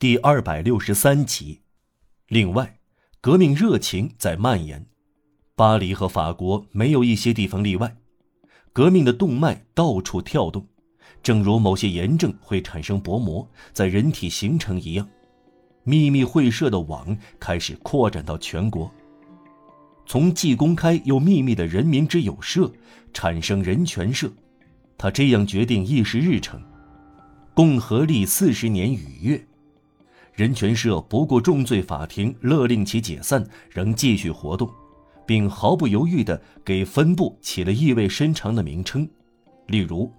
第二百六十三集。另外，革命热情在蔓延，巴黎和法国没有一些地方例外。革命的动脉到处跳动，正如某些炎症会产生薄膜在人体形成一样。秘密会社的网开始扩展到全国，从既公开又秘密的人民之友社产生人权社。他这样决定议事日程：共和历四十年雨月。人权社不顾重罪法庭勒令其解散，仍继续活动，并毫不犹豫地给分部起了意味深长的名称，例如：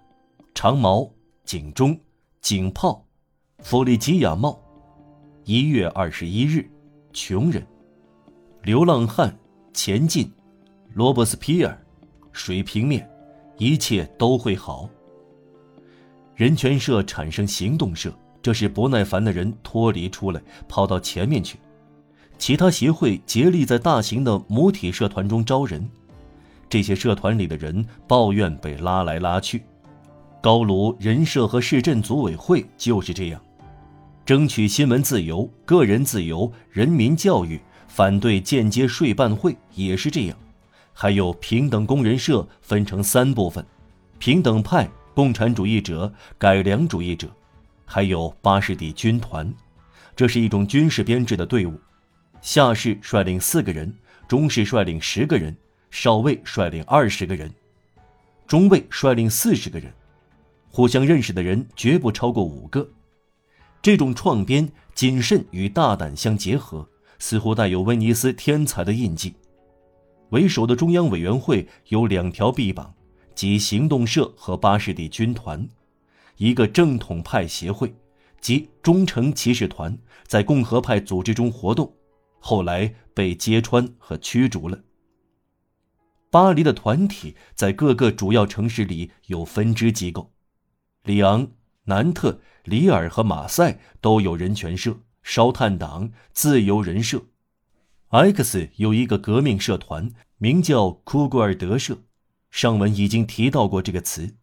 长矛、警钟、警炮、弗里吉亚帽、一月二十一日、穷人、流浪汉、前进、罗伯斯皮尔、水平面，一切都会好。人权社产生行动社。这是不耐烦的人脱离出来，跑到前面去。其他协会竭力在大型的母体社团中招人，这些社团里的人抱怨被拉来拉去。高卢人社和市镇组委会就是这样，争取新闻自由、个人自由、人民教育，反对间接税办会也是这样。还有平等工人社分成三部分：平等派、共产主义者、改良主义者。还有巴士底军团，这是一种军事编制的队伍，下士率领四个人，中士率领十个人，少尉率领二十个人，中尉率领四十个人，互相认识的人绝不超过五个。这种创编谨慎与大胆相结合，似乎带有威尼斯天才的印记。为首的中央委员会有两条臂膀，即行动社和巴士底军团。一个正统派协会，即忠诚骑士团，在共和派组织中活动，后来被揭穿和驱逐了。巴黎的团体在各个主要城市里有分支机构，里昂、南特、里尔和马赛都有人权社、烧炭党、自由人社。X 有一个革命社团，名叫库古尔德社，上文已经提到过这个词。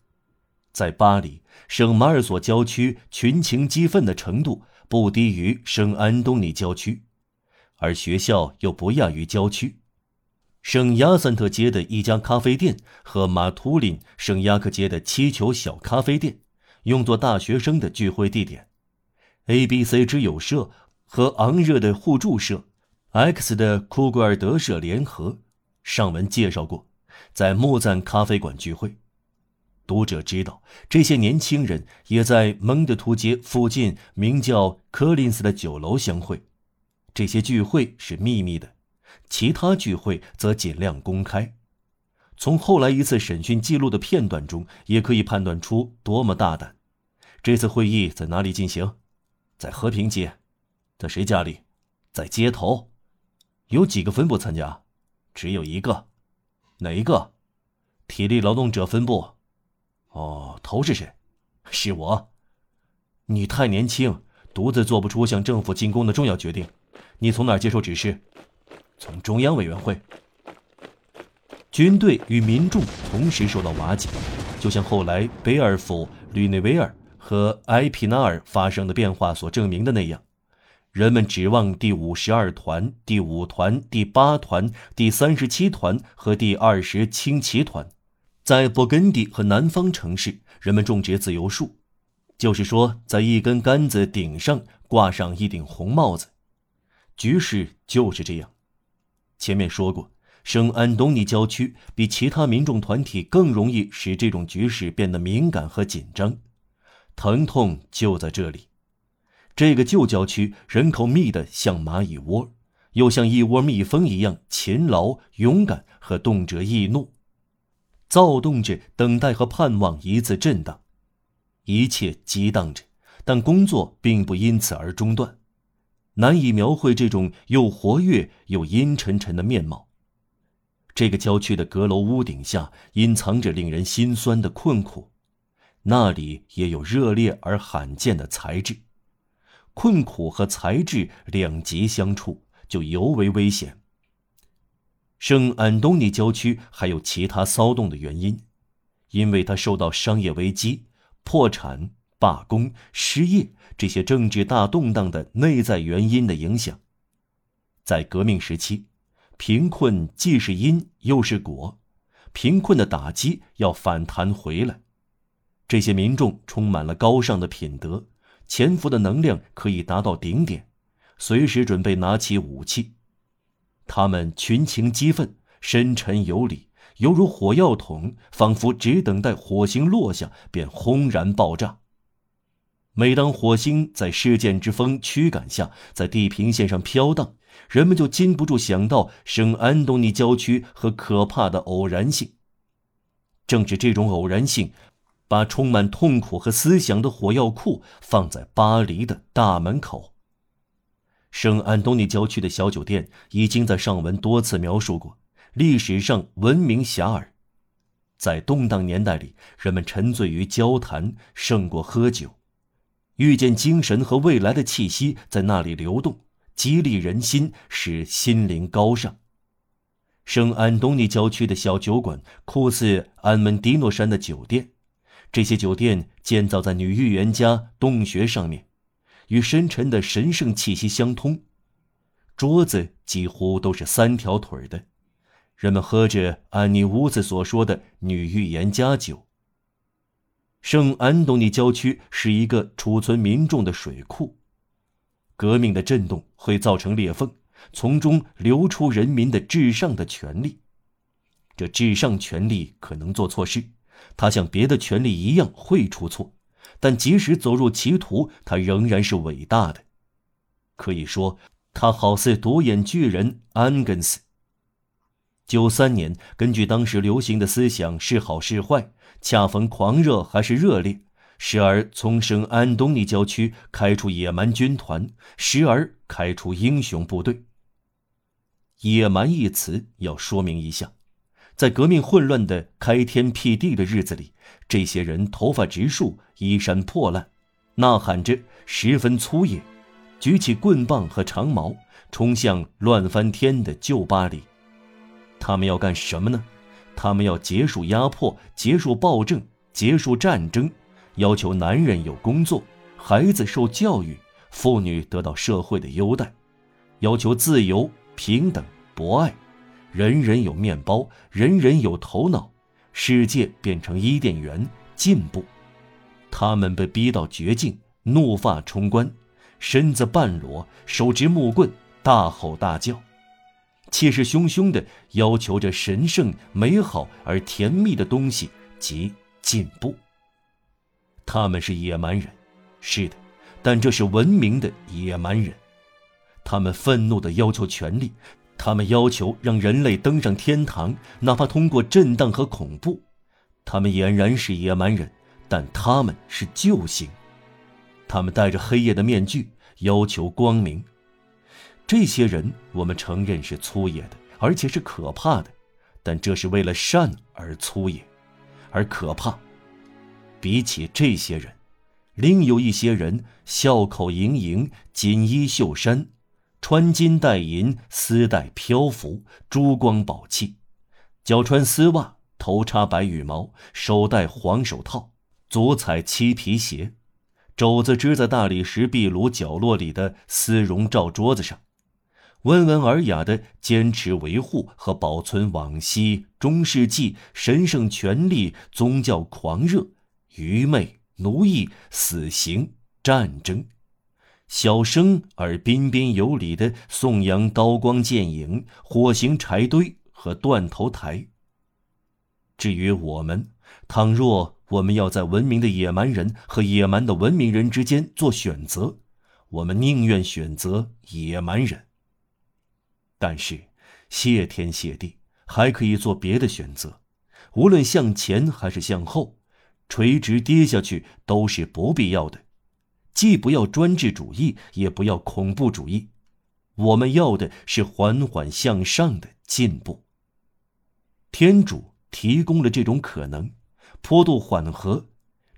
在巴黎，圣马尔索郊区群情激愤的程度不低于圣安东尼郊区，而学校又不亚于郊区。圣亚森特街的一家咖啡店和马图林圣亚克街的七球小咖啡店，用作大学生的聚会地点。A、B、C 之友社和昂热的互助社，X 的库格尔德社联合，上文介绍过，在莫赞咖啡馆聚会。读者知道，这些年轻人也在蒙德图街附近名叫柯林斯的酒楼相会。这些聚会是秘密的，其他聚会则尽量公开。从后来一次审讯记录的片段中，也可以判断出多么大胆。这次会议在哪里进行？在和平街。在谁家里？在街头。有几个分部参加？只有一个。哪一个？体力劳动者分部。哦，头是谁？是我。你太年轻，独自做不出向政府进攻的重要决定。你从哪儿接受指示？从中央委员会。军队与民众同时受到瓦解，就像后来贝尔福、吕内维尔和埃皮纳尔发生的变化所证明的那样。人们指望第五十二团、第五团、第八团、第三十七团和第二十轻骑团。在勃艮第和南方城市，人们种植自由树，就是说，在一根杆子顶上挂上一顶红帽子。局势就是这样。前面说过，圣安东尼郊区比其他民众团体更容易使这种局势变得敏感和紧张。疼痛就在这里。这个旧郊区人口密得像蚂蚁窝，又像一窝蜜蜂一样勤劳、勇敢和动辄易怒。躁动着，等待和盼望一次震荡，一切激荡着，但工作并不因此而中断。难以描绘这种又活跃又阴沉沉的面貌。这个郊区的阁楼屋顶下隐藏着令人心酸的困苦，那里也有热烈而罕见的才智。困苦和才智两极相处，就尤为危险。圣安东尼郊区还有其他骚动的原因，因为它受到商业危机、破产、罢工、失业这些政治大动荡的内在原因的影响。在革命时期，贫困既是因又是果，贫困的打击要反弹回来。这些民众充满了高尚的品德，潜伏的能量可以达到顶点，随时准备拿起武器。他们群情激愤，深沉有理，犹如火药桶，仿佛只等待火星落下便轰然爆炸。每当火星在事件之风驱赶下在地平线上飘荡，人们就禁不住想到圣安东尼郊区和可怕的偶然性。正是这种偶然性。把充满痛苦和思想的火药库放在巴黎的大门口。圣安东尼郊区的小酒店已经在上文多次描述过，历史上闻名遐迩。在动荡年代里，人们沉醉于交谈胜过喝酒，遇见精神和未来的气息在那里流动，激励人心，使心灵高尚。圣安东尼郊区的小酒馆酷似安门迪诺山的酒店。这些酒店建造在女预言家洞穴上面，与深沉的神圣气息相通。桌子几乎都是三条腿的，人们喝着安妮屋子所说的女预言家酒。圣安东尼郊区是一个储存民众的水库，革命的震动会造成裂缝，从中流出人民的至上的权利。这至上权力可能做错事。他像别的权力一样会出错，但即使走入歧途，他仍然是伟大的。可以说，他好似独眼巨人安根斯。九三年，根据当时流行的思想是好是坏，恰逢狂热还是热烈，时而从圣安东尼郊区开出野蛮军团，时而开出英雄部队。野蛮一词要说明一下。在革命混乱的开天辟地的日子里，这些人头发直竖，衣衫破烂，呐喊着，十分粗野，举起棍棒和长矛，冲向乱翻天的旧巴黎。他们要干什么呢？他们要结束压迫，结束暴政，结束战争，要求男人有工作，孩子受教育，妇女得到社会的优待，要求自由、平等、博爱。人人有面包，人人有头脑，世界变成伊甸园，进步。他们被逼到绝境，怒发冲冠，身子半裸，手执木棍，大吼大叫，气势汹汹地要求着神圣、美好而甜蜜的东西及进步。他们是野蛮人，是的，但这是文明的野蛮人。他们愤怒地要求权利。他们要求让人类登上天堂，哪怕通过震荡和恐怖。他们俨然是野蛮人，但他们是救星。他们戴着黑夜的面具，要求光明。这些人，我们承认是粗野的，而且是可怕的，但这是为了善而粗野，而可怕。比起这些人，另有一些人笑口盈盈，锦衣绣衫。穿金戴银，丝带漂浮，珠光宝气；脚穿丝袜，头插白羽毛，手戴黄手套，足踩漆皮鞋，肘子支在大理石壁炉角落里的丝绒罩桌子上，温文尔雅的坚持维护和保存往昔中世纪神圣权力、宗教狂热、愚昧、奴役、死刑、战争。小声而彬彬有礼地颂扬刀光剑影、火刑柴堆和断头台。至于我们，倘若我们要在文明的野蛮人和野蛮的文明人之间做选择，我们宁愿选择野蛮人。但是，谢天谢地，还可以做别的选择，无论向前还是向后，垂直跌下去都是不必要的。既不要专制主义，也不要恐怖主义，我们要的是缓缓向上的进步。天主提供了这种可能，坡度缓和，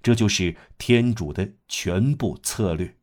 这就是天主的全部策略。